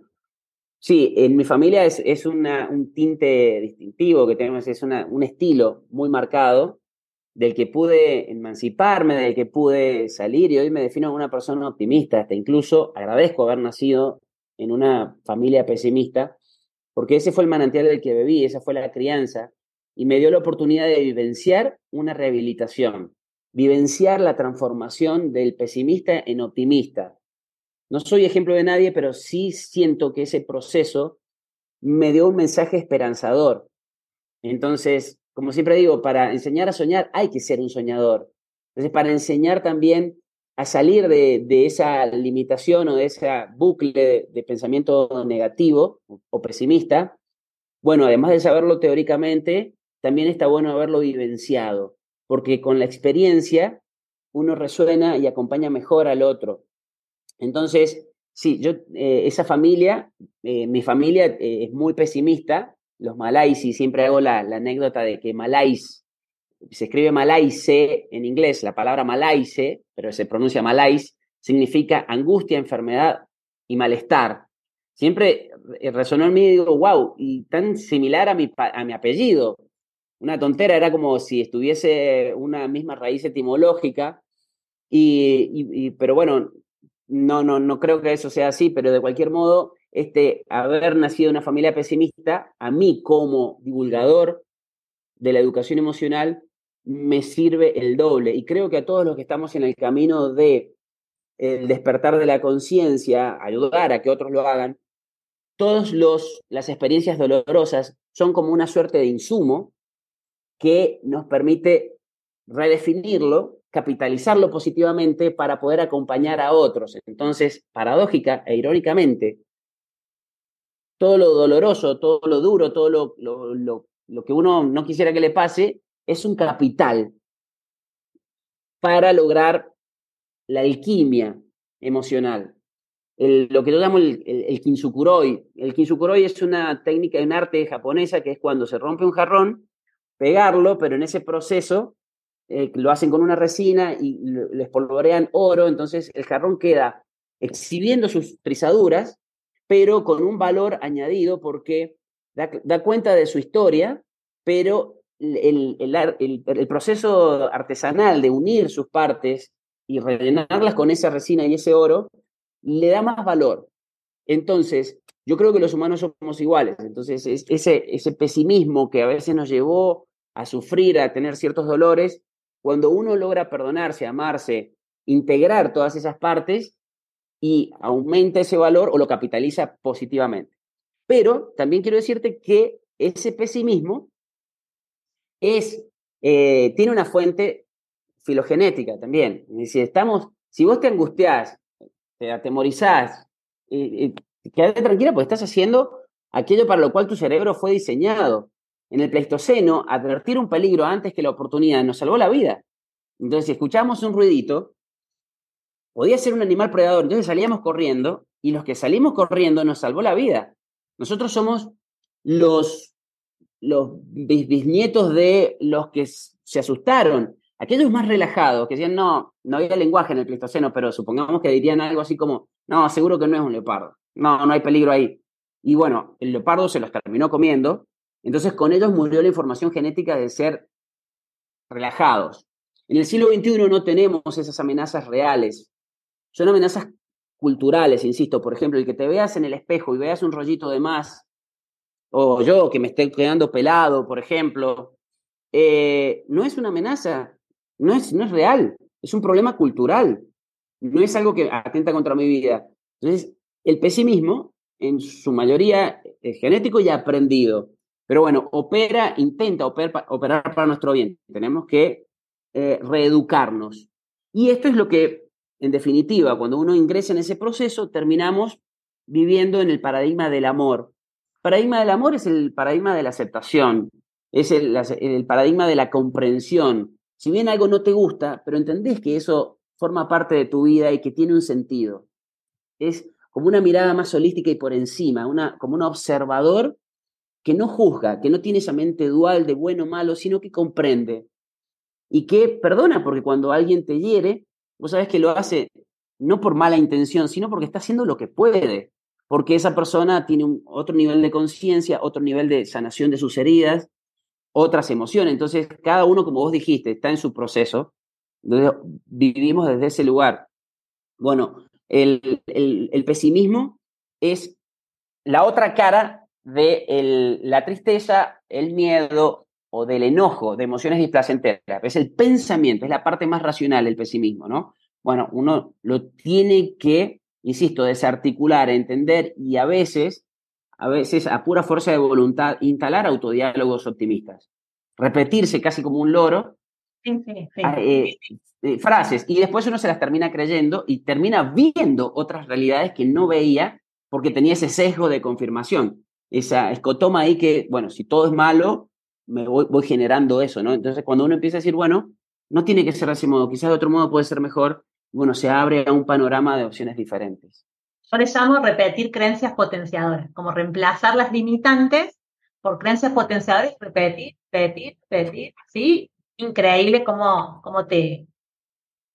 Speaker 4: Sí, en mi familia es, es un tinte distintivo que tenemos, es un estilo muy marcado del que pude emanciparme, del que pude salir y hoy me defino como una persona optimista, hasta incluso agradezco haber nacido en una familia pesimista, porque ese fue el manantial del que bebí, esa fue la crianza, y me dio la oportunidad de vivenciar una rehabilitación, vivenciar la transformación del pesimista en optimista. No soy ejemplo de nadie, pero sí siento que ese proceso me dio un mensaje esperanzador. Entonces, como siempre digo, para enseñar a soñar hay que ser un soñador. Entonces, para enseñar también a salir de, esa limitación o de ese bucle de, pensamiento negativo o pesimista, bueno, además de saberlo teóricamente, también está bueno haberlo vivenciado, porque con la experiencia uno resuena y acompaña mejor al otro. Entonces, sí, yo, eh, esa familia, eh, mi familia eh, es muy pesimista, los malais, y siempre hago la, anécdota de que malais se escribe malaice en inglés, la palabra malaice, pero se pronuncia malais, significa angustia, enfermedad y malestar. Siempre resonó en mí y digo, wow, y tan similar a mi, a mi apellido. Una tontera, era como si estuviese una misma raíz etimológica. Y, pero bueno, no, no, no creo que eso sea así, pero de cualquier modo, este, haber nacido en una familia pesimista, a mí como divulgador de la educación emocional, me sirve el doble. Y creo que a todos los que estamos en el camino de el despertar de la conciencia, ayudar a que otros lo hagan, todas las experiencias dolorosas son como una suerte de insumo que nos permite redefinirlo, capitalizarlo positivamente para poder acompañar a otros. Entonces, paradójica e irónicamente, todo lo doloroso, todo lo duro, todo lo, lo, lo que uno no quisiera que le pase, es un capital para lograr la alquimia emocional. lo que yo llamo el, el, el, kinsukuroi. El es una técnica, un arte japonesa que es cuando se rompe un jarrón, pegarlo, pero en ese proceso eh, lo hacen con una resina y les polvorean oro, entonces el jarrón queda exhibiendo sus trizaduras, pero con un valor añadido porque da, cuenta de su historia, pero el, proceso artesanal de unir sus partes y rellenarlas con esa resina y ese oro, le da más valor. Entonces, yo creo que los humanos somos iguales. Entonces, ese pesimismo que a veces nos llevó a sufrir, a tener ciertos dolores, cuando uno logra perdonarse, amarse, integrar todas esas partes y aumenta ese valor o lo capitaliza positivamente. Pero también quiero decirte que ese pesimismo es, eh, tiene una fuente filogenética también. Si, estamos, si vos te angustiás, te atemorizás, eh, quédate tranquila porque estás haciendo aquello para lo cual tu cerebro fue diseñado. En el Pleistoceno, advertir un peligro antes que la oportunidad nos salvó la vida. Entonces, si escuchamos un ruidito, podía ser un animal predador. Entonces salíamos corriendo y los que salimos corriendo nos salvó la vida. Nosotros somos los los bisnietos de los que se asustaron, aquellos más relajados, que decían, no, no había lenguaje en el Pleistoceno, pero supongamos que dirían algo así como, no, seguro que no es un leopardo, no, no hay peligro ahí. Y bueno, el leopardo se los terminó comiendo, entonces con ellos murió la información genética de ser relajados. En el siglo XXI no tenemos esas amenazas reales, son amenazas culturales, insisto, por ejemplo, el que te veas en el espejo y veas un rollito de más o yo que me esté quedando pelado, por ejemplo, eh, no es una amenaza, no es, no es real, es un problema cultural, no es algo que atenta contra mi vida. Entonces, el pesimismo, en su mayoría, es genético y aprendido, pero bueno, opera, intenta operar, para nuestro bien. Tenemos que eh, reeducarnos. Y esto es lo que, en definitiva, cuando uno ingresa en ese proceso, terminamos viviendo en el paradigma del amor, paradigma del amor es el paradigma de la aceptación, es el, el, paradigma de la comprensión. Si bien algo no te gusta, pero entendés que eso forma parte de tu vida y que tiene un sentido. Es como una mirada más holística y por encima, una, como un observador que no juzga, que no tiene esa mente dual de bueno o malo, sino que comprende y que perdona, porque cuando alguien te hiere, vos sabés que lo hace no por mala intención, sino porque está haciendo lo que puede. porque esa persona tiene un, otro nivel de conciencia, otro nivel de sanación de sus heridas, otras emociones. Entonces, cada uno, como vos dijiste, está en su proceso. Entonces, vivimos desde ese lugar. Bueno, el, pesimismo es la otra cara de la tristeza, el miedo o del enojo, de emociones displacenteras. Es el pensamiento, es la parte más racional del pesimismo, ¿no? Bueno, uno lo tiene que, insisto, desarticular, entender y a veces, a veces a pura fuerza de voluntad, instalar autodiálogos optimistas. Repetirse casi como un loro ah, eh, eh, frases y después uno se las termina creyendo y termina viendo otras realidades que no veía porque tenía ese sesgo de confirmación, esa escotoma ahí que, bueno, si todo es malo, me voy, generando eso, ¿no? Entonces cuando uno empieza a decir, bueno, no tiene que ser de ese modo, quizás de otro modo puede ser mejor, bueno, se abre a un panorama de opciones diferentes.
Speaker 1: Yo le llamo repetir creencias potenciadoras, como reemplazar las limitantes por creencias potenciadoras, repetir, repetir, repetir, ¿sí? Increíble cómo, cómo, te,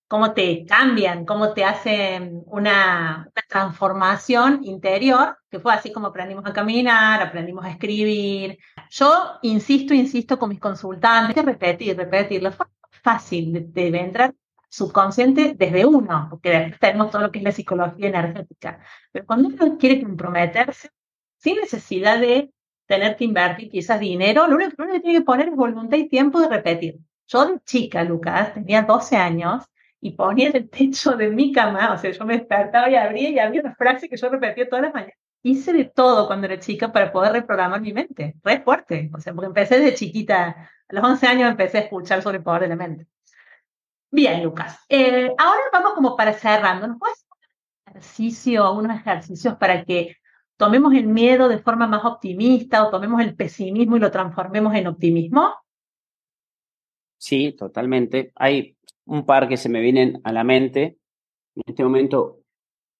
Speaker 1: cómo te cambian, cómo te hacen una, una, transformación interior, que fue así como aprendimos a caminar, aprendimos a escribir. Yo insisto, insisto con mis consultantes, repetir, repetir, fue fácil de, de entrar subconsciente desde uno, porque después tenemos todo lo que es la psicología energética. Pero cuando uno quiere comprometerse, sin necesidad de tener que invertir quizás dinero, lo único, que tiene que poner es voluntad y tiempo de repetir. Yo de chica, Lucas, tenía 12 años y ponía en el techo de mi cama, o sea, yo me despertaba y abría y había una frase que yo repetía todas las mañanas. Hice de todo cuando era chica para poder reprogramar mi mente, re fuerte, o sea, porque empecé desde chiquita, a los 11 años empecé a escuchar sobre el poder de la mente. Bien, Lucas. Eh, ahora vamos como para cerrando. ¿Nos puedes hacer un ejercicio, unos ejercicios para que tomemos el miedo de forma más optimista o tomemos el pesimismo y lo transformemos en optimismo?
Speaker 4: Sí, totalmente. Hay un par que se me vienen a la mente en este momento.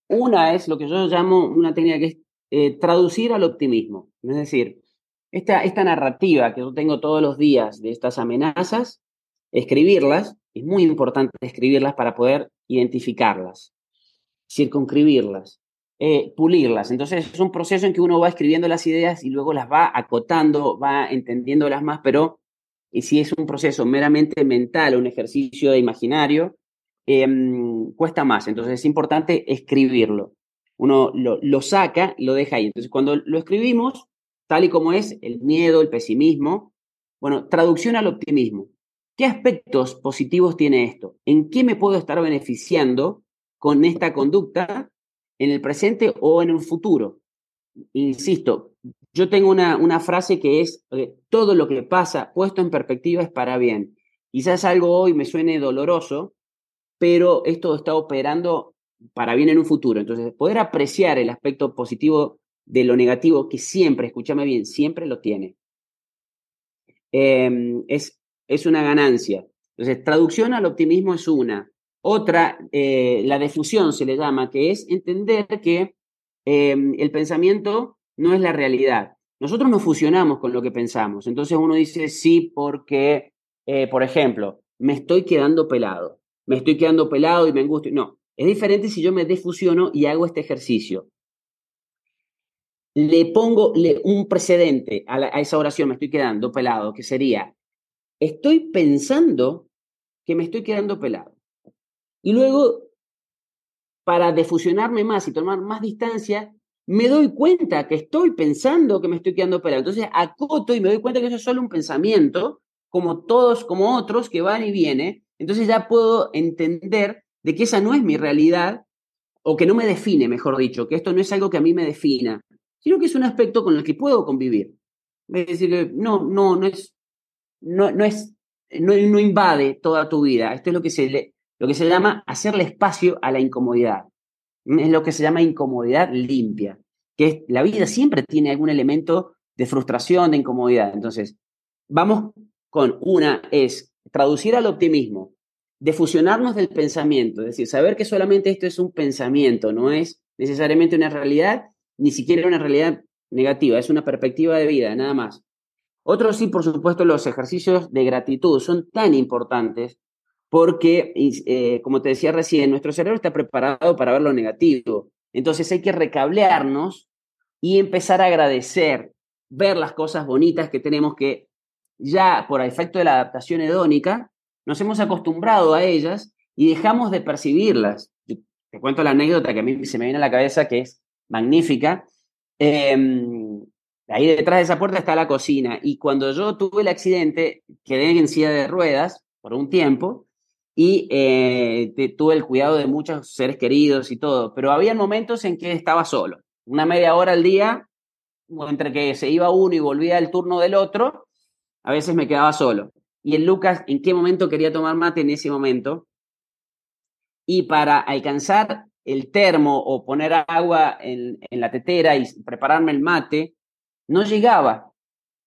Speaker 4: Una es lo que yo llamo una técnica que es eh, traducir al optimismo. Es decir, esta, esta narrativa que yo tengo todos los días de estas amenazas, escribirlas es muy importante escribirlas para poder identificarlas, circunscribirlas, eh, pulirlas. Entonces es un proceso en que uno va escribiendo las ideas y luego las va acotando, va entendiéndolas más, pero y si es un proceso meramente mental, un ejercicio de imaginario, em, cuesta más. Entonces es importante escribirlo. Uno lo, lo saca, lo deja ahí. Entonces cuando lo escribimos, tal y como es el miedo, el pesimismo, bueno, traducción al optimismo. ¿Qué aspectos positivos tiene esto? ¿En qué me puedo estar beneficiando con esta conducta en el presente o en un futuro? Insisto, yo tengo una, una frase que es, eh, todo lo que pasa puesto en perspectiva es para bien. Quizás algo hoy me suene doloroso, pero esto está operando para bien en un futuro. Entonces, poder apreciar el aspecto positivo de lo negativo, que siempre, escúchame bien, siempre lo tiene. Em, es es una ganancia. Entonces, traducción al optimismo es una. Otra, eh, la difusión se le llama, que es entender que em, el pensamiento no es la realidad. Nosotros nos fusionamos con lo que pensamos. Entonces uno dice sí porque, eh, por ejemplo, me estoy quedando pelado. Me estoy quedando pelado y me angustio. No, es diferente si yo me defusiono y hago este ejercicio. Le pongo un precedente a, a esa oración, me estoy quedando pelado, que sería, estoy pensando que me estoy quedando pelado. Y luego, para defusionarme más y tomar más distancia, me doy cuenta que estoy pensando que me estoy quedando pelado. Entonces acoto y me doy cuenta que eso es solo un pensamiento, como todos, como otros, que van y vienen. Entonces ya puedo entender de que esa no es mi realidad, o que no me define, mejor dicho, que esto no es algo que a mí me defina, sino que es un aspecto con el que puedo convivir. No, no, no es, no, no, es, no, invade toda tu vida. Esto es lo que, se, lo que se llama hacerle espacio a la incomodidad. Es lo que se llama incomodidad limpia, que es, la vida siempre tiene algún elemento de frustración, de incomodidad. Entonces, vamos con una, es traducir al optimismo, de fusionarnos del pensamiento, es decir, saber que solamente esto es un pensamiento, no es necesariamente una realidad, ni siquiera una realidad negativa, es una perspectiva de vida, nada más. Otro sí, por supuesto, los ejercicios de gratitud son tan importantes porque, eh, como te decía recién, nuestro cerebro está preparado para ver lo negativo. Entonces hay que recablearnos y empezar a agradecer, ver las cosas bonitas que tenemos que ya por efecto de la adaptación hedónica, nos hemos acostumbrado a ellas y dejamos de percibirlas. te cuento la anécdota que a mí se me viene a la cabeza, que es magnífica. Em, ahí detrás de esa puerta está la cocina y cuando yo tuve el accidente, quedé en silla de ruedas por un tiempo y eh, tuve el cuidado de muchos seres queridos y todo, pero había momentos en que estaba solo, una media hora al día, entre que se iba uno y volvía el turno del otro, a veces me quedaba solo. Y el Lucas, ¿en qué momento quería tomar mate? En ese momento. Y para alcanzar el termo o poner agua en, en la tetera y prepararme el mate, no llegaba.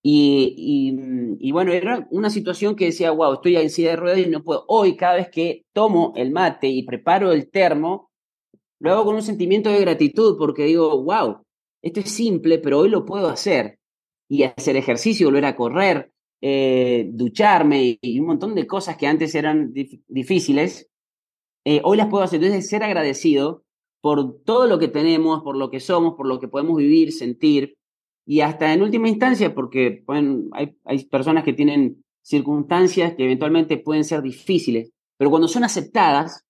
Speaker 4: Y, bueno, era una situación que decía, wow, estoy en silla de ruedas y no puedo. Hoy, cada vez que tomo el mate y preparo el termo, lo hago con un sentimiento de gratitud porque digo, wow, esto es simple, pero hoy lo puedo hacer. Y hacer ejercicio, volver a correr, eh, ducharme y un montón de cosas que antes eran difíciles, eh, hoy las puedo hacer. Entonces, ser agradecido por todo lo que tenemos, por lo que somos, por lo que podemos vivir, sentir, y hasta en última instancia, porque hay, hay personas que tienen circunstancias que eventualmente pueden ser difíciles, pero cuando son aceptadas,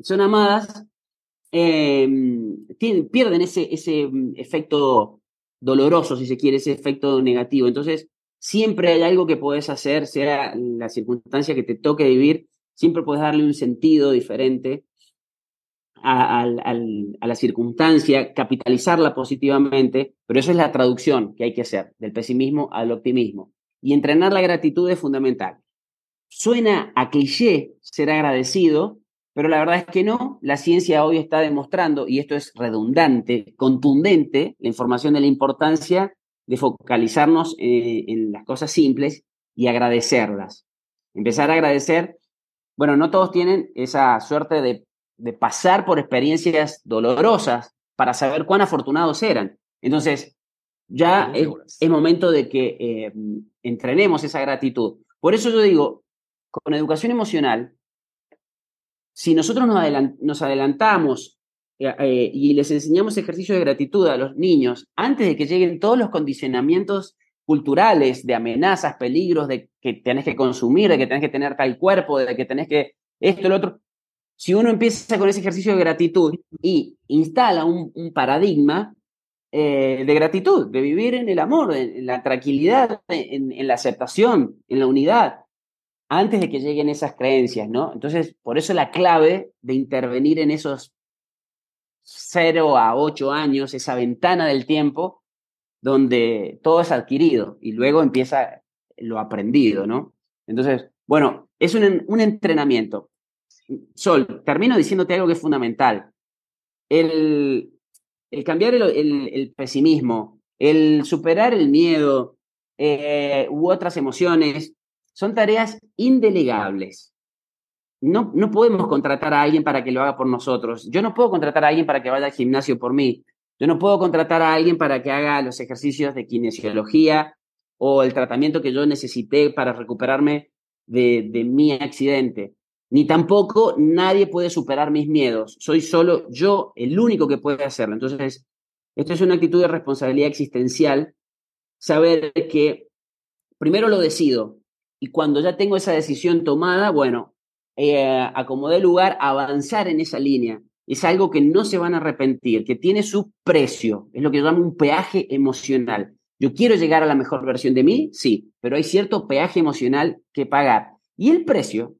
Speaker 4: son amadas, em, pierden ese, ese mm, efecto doloroso, si se quiere, ese efecto negativo. Entonces, siempre hay algo que puedes hacer, sea la circunstancia que te toque vivir, siempre puedes darle un sentido diferente a, la circunstancia, capitalizarla positivamente, pero esa es la traducción que hay que hacer del pesimismo al optimismo. Y entrenar la gratitud es fundamental. Suena a cliché ser agradecido, pero la verdad es que no. La ciencia hoy está demostrando, y esto es redundante, contundente, la información de la importancia de focalizarnos eh, en las cosas simples y agradecerlas. Empezar a agradecer, bueno, no todos tienen esa suerte de de pasar por experiencias dolorosas para saber cuán afortunados eran. Entonces, ya es, momento de que eh, entrenemos esa gratitud. Por eso yo digo, con educación emocional, si nosotros nos, adelantamos eh, eh, y les enseñamos ejercicios de gratitud a los niños antes de que lleguen todos los condicionamientos culturales de amenazas, peligros, de que tenés que consumir, de que tenés que tener tal cuerpo, de que tenés que esto, lo otro, si uno empieza con ese ejercicio de gratitud y instala un, paradigma eh, de gratitud, de vivir en el amor, en, la tranquilidad, en, la aceptación, en la unidad, antes de que lleguen esas creencias, ¿no? Entonces, por eso la clave de intervenir en esos 0 a 8 años, esa ventana del tiempo donde todo es adquirido y luego empieza lo aprendido, ¿no? Entonces, bueno, es un entrenamiento. Sol, termino diciéndote algo que es fundamental. El, cambiar el, pesimismo, el superar el miedo eh, u otras emociones, son tareas indelegables. No, no podemos contratar a alguien para que lo haga por nosotros. Yo no puedo contratar a alguien para que vaya al gimnasio por mí. Yo no puedo contratar a alguien para que haga los ejercicios de kinesiología o el tratamiento que yo necesité para recuperarme de, de mi accidente ni tampoco nadie puede superar mis miedos. Soy solo yo el único que puede hacerlo. Entonces, esto es una actitud de responsabilidad existencial, saber que primero lo decido y cuando ya tengo esa decisión tomada, bueno, eh, acomodé lugar, avanzar en esa línea. Es algo que no se van a arrepentir, que tiene su precio, es lo que yo llamo un peaje emocional. Yo quiero llegar a la mejor versión de mí, sí, pero hay cierto peaje emocional que pagar. Y el precio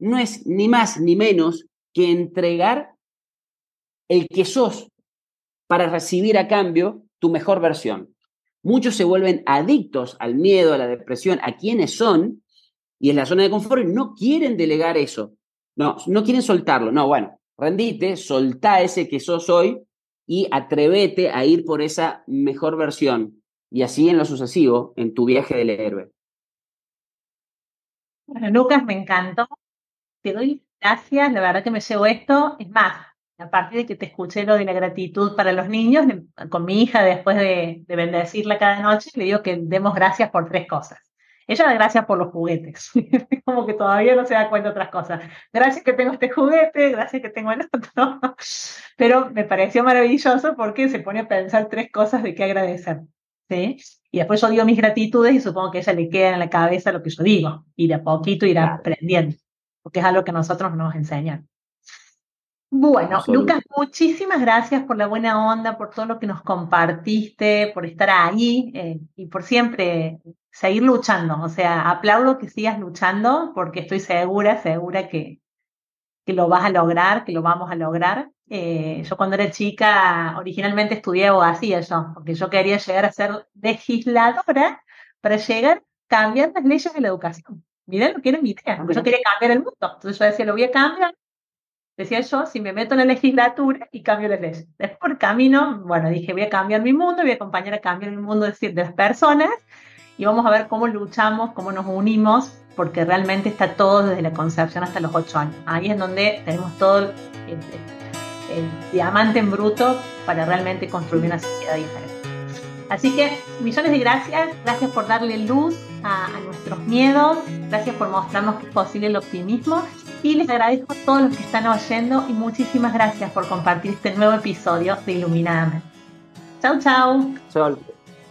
Speaker 4: no es ni más ni menos que entregar el que sos para recibir a cambio tu mejor versión. Muchos se vuelven adictos al miedo, a la depresión, a quienes son, y en la zona de confort no quieren delegar eso. No, no quieren soltarlo. No, bueno, rendite, soltá ese que sos hoy y atrévete a ir por esa mejor versión. Y así en lo sucesivo, en tu viaje del héroe.
Speaker 1: Bueno, Lucas, me encantó te doy gracias, la verdad que me llevo esto. Es más, a partir de que te escuché lo de la gratitud para los niños, con mi hija después de, bendecirla cada noche, le digo que demos gracias por tres cosas. Ella da gracias por los juguetes, como que todavía no se da cuenta de otras cosas. Gracias que tengo este juguete, gracias que tengo el otro. Pero me pareció maravilloso porque se pone a pensar tres cosas de qué agradecer. ¿sí? Y después yo digo mis gratitudes y supongo que a ella le queda en la cabeza lo que yo digo. Y de a poquito irá aprendiendo, porque es algo que nosotros nos enseñan. Bueno, Lucas, muchísimas gracias por la buena onda, por todo lo que nos compartiste, por estar ahí eh, y por siempre seguir luchando. O sea, aplaudo que sigas luchando porque estoy segura, segura que, que lo vas a lograr, que lo vamos a lograr. Eh, yo cuando era chica originalmente estudié abogacía yo, porque yo quería llegar a ser legisladora para llegar a cambiar las leyes de la educación. Miren lo que era mi idea. Yo quería cambiar el mundo. Entonces yo decía, lo voy a cambiar Decía yo, si me meto en la legislatura y cambio las leyes. Después por camino, bueno, dije, voy a cambiar mi mundo, voy a acompañar a cambiar el mundo de, las personas y vamos a ver cómo luchamos, cómo nos unimos, porque realmente está todo desde la concepción hasta los ocho años. Ahí es donde tenemos todo el, diamante en bruto para realmente construir una sociedad diferente. Así que millones de gracias, gracias por darle luz a, a nuestros miedos, gracias por mostrarnos que es posible el optimismo y les agradezco a todos los que están oyendo y muchísimas gracias por compartir este nuevo episodio de Iluminadamente. Chau, chau.
Speaker 4: Sol,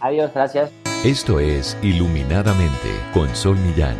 Speaker 4: adiós, gracias.
Speaker 3: Esto es Iluminadamente con Sol Millán.